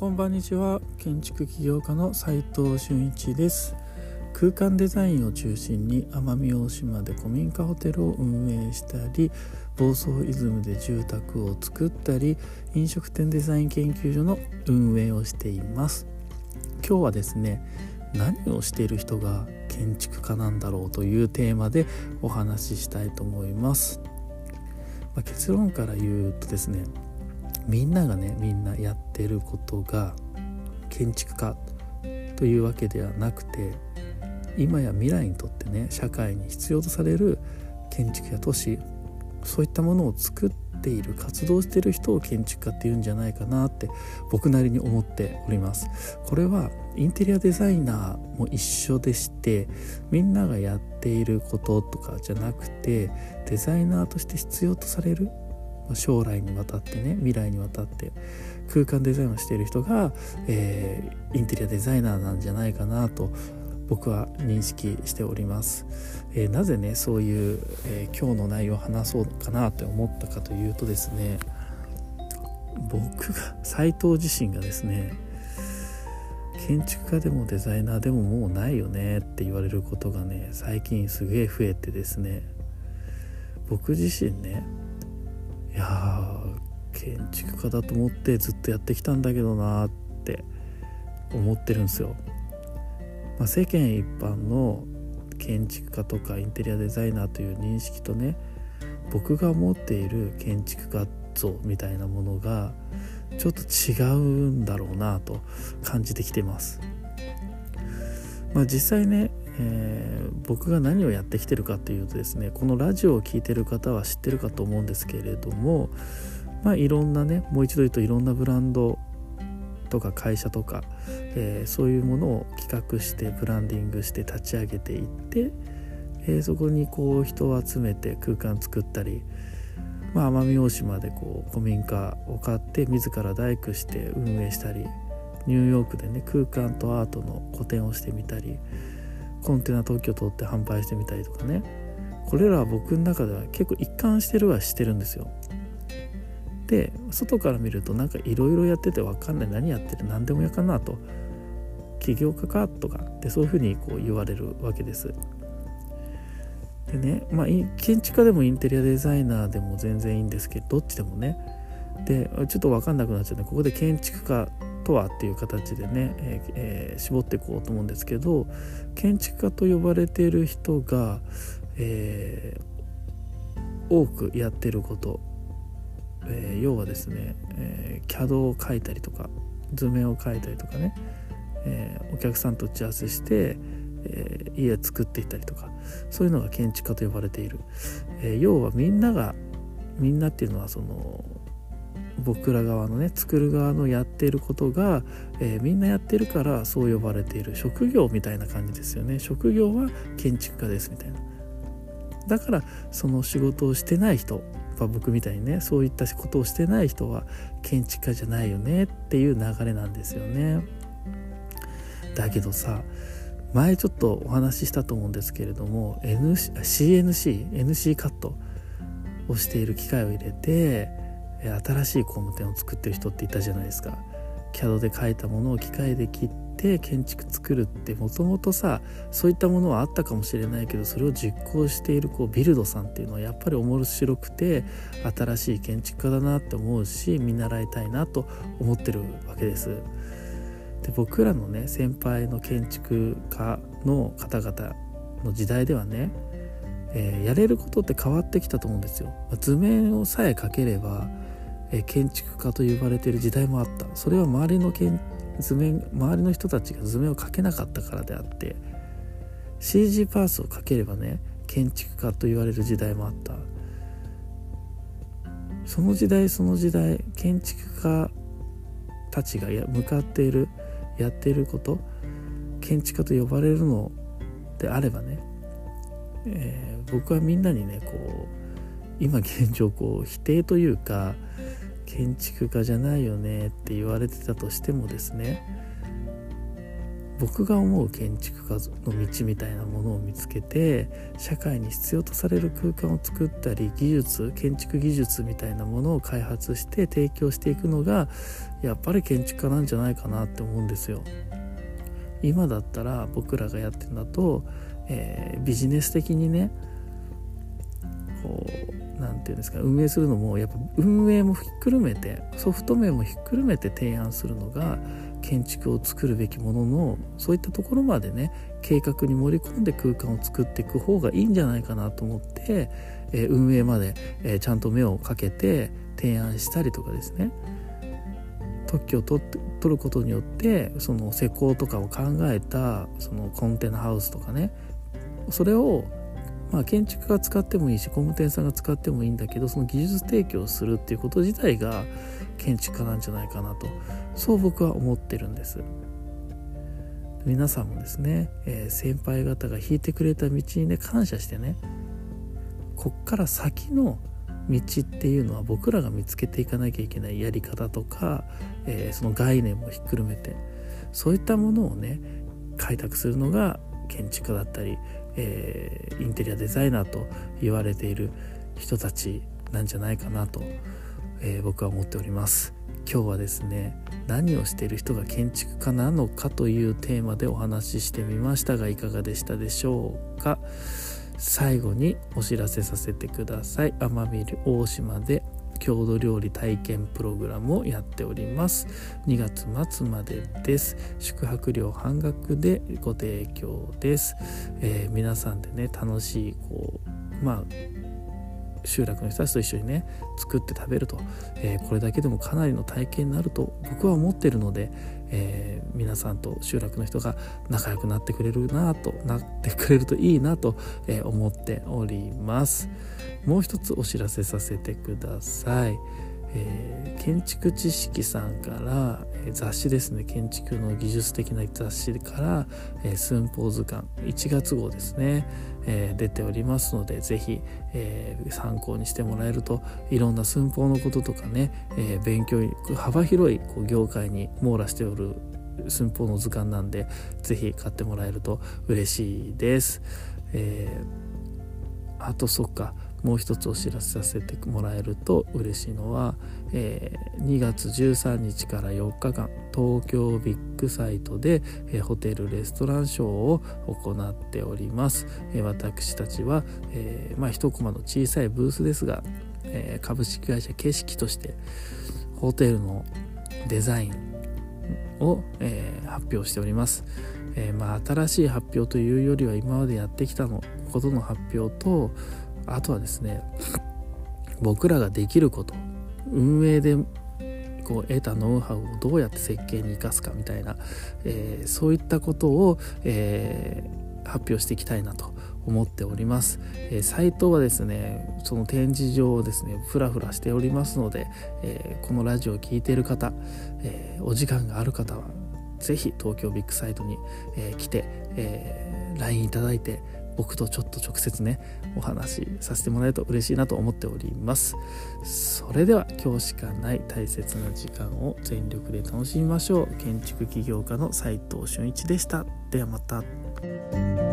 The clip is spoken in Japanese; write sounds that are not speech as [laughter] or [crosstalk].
こんばんにちは。建築起業家の斉藤俊一です。空間デザインを中心に奄美大島で古民家ホテルを運営したり房総イズムで住宅を作ったり飲食店デザイン研究所の運営をしています。今日はですね何をしている人が建築家なんだろうというテーマでお話ししたいと思います、まあ、結論から言うとですねみんながねみんなやってることが建築家というわけではなくて今や未来にとってね社会に必要とされる建築や都市そういったものを作っている活動している人を建築家っていうんじゃないかなって僕なりに思っております。これはインテリアデザイナーも一緒でしてみんながやっていることとかじゃなくてデザイナーとして必要とされる将来にわたってね未来にわたって空間デザインをしている人が、えー、インテリアデザイナーなんじゃないかなと僕は認識しております、えー、なぜねそういう、えー、今日の内容を話そうかなと思ったかというとですね僕が斎藤自身がですね建築家でもデザイナーでももうないよねって言われることがね最近すげえ増えてですね僕自身ねいや建築家だと思ってずっとやってきたんだけどなって思ってるんですよ。まあ、世間一般の建築家とかインテリアデザイナーという認識とね僕が持っている建築家像みたいなものがちょっと違うんだろうなと感じてきてます。まあ、実際ねえー、僕が何をやってきてるかっていうとですねこのラジオを聴いてる方は知ってるかと思うんですけれどもまあいろんなねもう一度言うといろんなブランドとか会社とか、えー、そういうものを企画してブランディングして立ち上げていって、えー、そこにこう人を集めて空間作ったり、まあ、奄美大島でこう古民家を買って自ら大工して運営したりニューヨークでね空間とアートの個展をしてみたりコンテナ特許取って販売してみたりとかね。これらは僕の中では結構一貫してるはしてるんですよ。で外から見るとなんかいろいろやってて分かんない。何やってて何でもやかなと。起業家か？とかでそういうふうにこう言われるわけです。でねまあ建築家でもインテリアデザイナーでも全然いいんですけどどっちでもね。でちょっと分かんなくなっちゃうねここで建築家とはっていう形でね、えーえー、絞っていこうと思うんですけど建築家と呼ばれている人が、えー、多くやってること、え、要はですね、えー、CAD を書いたりとか図面を書いたりとかね、え、お客さんと打ち合わせして、え、家作っていったりとかそういうのが建築家と呼ばれている、え、要はみんながみんなっていうのはその僕ら側のね作る側のやっていることが、えー、みんなやってるからそう呼ばれている。職業みたいな感じですよね。職業は建築家ですみたいな。だからその仕事をしてない人僕みたいにねそういったことをしてない人は建築家じゃないよねっていう流れなんですよね。だけどさ前ちょっとお話ししたと思うんですけれども ncnc NC カットをしている機械を入れて新しい工務店を作ってる人っていたじゃないですか CAD で描いたものを機械で切って建築作るってもともとさそういったものはあったかもしれないけどそれを実行しているこうビルドさんっていうのはやっぱり面白くて新しい建築家だなって思うし見習いたいなと思ってるわけです。で僕らのね先輩の建築家の方々の時代ではね、えー、やれることって変わってきたと思うんですよ。図面をさえ描ければえ建築家と呼ばれている時代もあった。それは周りのけん図面周りの人たちが図面を描けなかったからであって CG パースを描ければね建築家と言われる時代もあった。その時代その時代建築家たちがや向かっているやっていること建築家と呼ばれるのであればね、えー、僕はみんなにねこう今現状こう否定というか建築家じゃないよねって言われてたとしてもですね僕が思う建築家の道みたいなものを見つけて社会に必要とされる空間を作ったり技術建築技術みたいなものを開発して提供していくのがやっぱり建築家なんじゃないかなって思うんですよ。今だったら僕らがやってるんだと、えー、ビジネス的にねこう何て言うんですか運営するのもやっぱ運営もひっくるめてソフト面もひっくるめて提案するのが建築を作るべきもののそういったところまでね計画に盛り込んで空間を作っていく方がいいんじゃないかなと思って、えー、運営まで、えー、ちゃんと目をかけて提案したりとかですね。特許を取ることによってその施工とかを考えたそのコンテナハウスとかねそれをまあ、建築が使ってもいいし工務店さんが使ってもいいんだけどその技術提供するっていうこと自体が建築家なんじゃないかなとそう僕は思ってるんです。皆さんもですね、えー、先輩方が引いてくれた道にね感謝してねこっから先の道っていうのは僕らが見つけていかなきゃいけないやり方とか、えー、その概念もひっくるめてそういったものをね開拓するのが建築家だったり、えー、インテリアデザイナーと言われている人たちなんじゃないかなと、えー、僕は思っております。今日はですね何をしている人が建築家なのかというテーマでお話ししてみましたがいかがでしたでしょうか？最後にお知らせさせてください。奄美大島で郷土料理体験プログラムをやっております。2月末までです。宿泊料半額でご提供です、えー、皆さんでね楽しいこうまあ集落の人たちと一緒にね作って食べると、えー、これだけでもかなりの体験になると僕は思ってるので、えー、皆さんと集落の人が仲良くなってくれるなとなってくれるといいなと、えー、思っております。もう一つお知らせさせてください。えー、建築知識さんから、えー、雑誌ですね建築の技術的な雑誌から、えー、寸法図鑑1月号ですね、えー、出ておりますので是非、え、参考にしてもらえるといろんな寸法のこととかね、え、勉強幅広いこう業界に網羅しておる寸法の図鑑なんで是非買ってもらえると嬉しいです。え、あとそっかもう一つお知らせさせてもらえると嬉しいのは、えー、2月13日から4日間東京ビッグサイトで、えー、ホテルレストランショーを行っております、えー、私たちは、えまあ一コマの小さいブースですが、え株式会社景色としてホテルのデザインを、え発表しております、えまあ新しい発表というよりは今までやってきたのことの発表とあとはですね [laughs] 僕らができること運営でこう得たノウハウをどうやって設計に生かすかみたいな、えー、そういったことを、えー、発表していきたいなと思っております、えー、サイトはですねその展示場をですねふらふらしておりますので、え、このラジオを聴いている方、え、お時間がある方は是非東京ビッグサイトに、え来て、え LINE いただいて僕とちょっと直接ねお話しさせてもらえると嬉しいなと思っております。それでは今日しかない大切な時間を全力で楽しみましょう。建築起業家の斉藤俊一でした。ではまた。